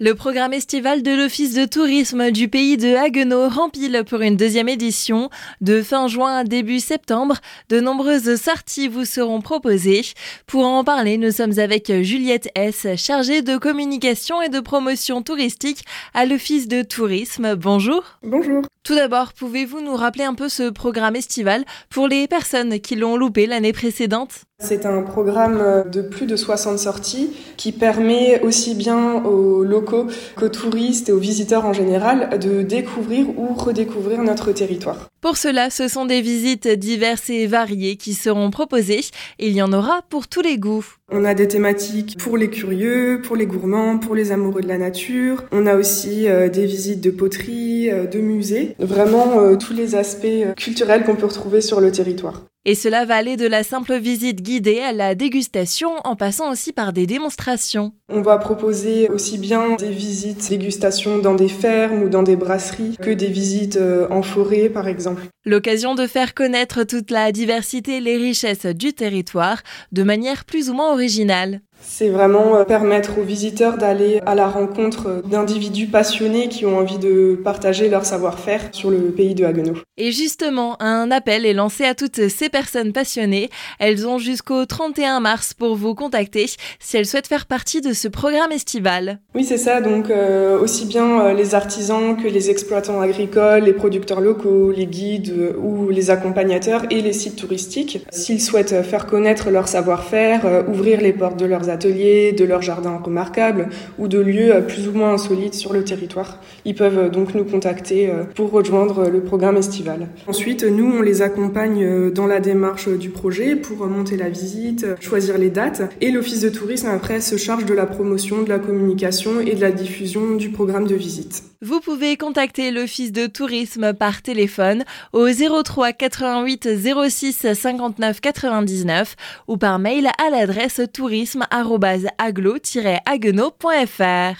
Le programme estival de l'Office de tourisme du pays de Haguenau rempile pour une deuxième édition. De fin juin à début septembre, de nombreuses sorties vous seront proposées. Pour en parler, nous sommes avec Juliette S., chargée de communication et de promotion touristique à l'Office de tourisme. Bonjour. Bonjour. Tout d'abord, pouvez-vous nous rappeler un peu ce programme estival pour les personnes qui l'ont loupé l'année précédente? C'est un programme de plus de 60 sorties qui permet aussi bien aux locaux qu'aux touristes et aux visiteurs en général de découvrir ou redécouvrir notre territoire. Pour cela, ce sont des visites diverses et variées qui seront proposées. Il y en aura pour tous les goûts. On a des thématiques pour les curieux, pour les gourmands, pour les amoureux de la nature. On a aussi euh, des visites de poterie, euh, de musées. Vraiment euh, tous les aspects culturels qu'on peut retrouver sur le territoire. Et cela va aller de la simple visite guidée à la dégustation en passant aussi par des démonstrations. On va proposer aussi bien des visites dégustation dans des fermes ou dans des brasseries que des visites euh, en forêt par exemple. L'occasion de faire connaître toute la diversité et les richesses du territoire de manière plus ou moins originale. C'est vraiment euh, permettre aux visiteurs d'aller à la rencontre d'individus passionnés qui ont envie de partager leur savoir-faire sur le pays de Haguenau. Et justement, un appel est lancé à toutes ces personnes passionnées. Elles ont jusqu'au 31 mars pour vous contacter si elles souhaitent faire partie de ce programme estival. Oui, c'est ça. Donc, euh, aussi bien euh, les artisans que les exploitants agricoles, les producteurs locaux, les guides ou les accompagnateurs et les sites touristiques, s'ils souhaitent faire connaître leur savoir-faire, ouvrir les portes de leurs ateliers, de leurs jardins remarquables ou de lieux euh, plus ou moins insolites sur le territoire. Ils peuvent euh, donc nous contacter euh, pour rejoindre le programme estival. Ensuite, nous, on les accompagne dans la démarche du projet pour monter la visite, choisir les dates et l'Office de tourisme après se charge de la promotion, de la communication et de la diffusion du programme de visite. Vous pouvez contacter l'Office de tourisme par téléphone au 03 88 06 59 99 ou par mail à l'adresse tourisme aglo-aguenau.fr.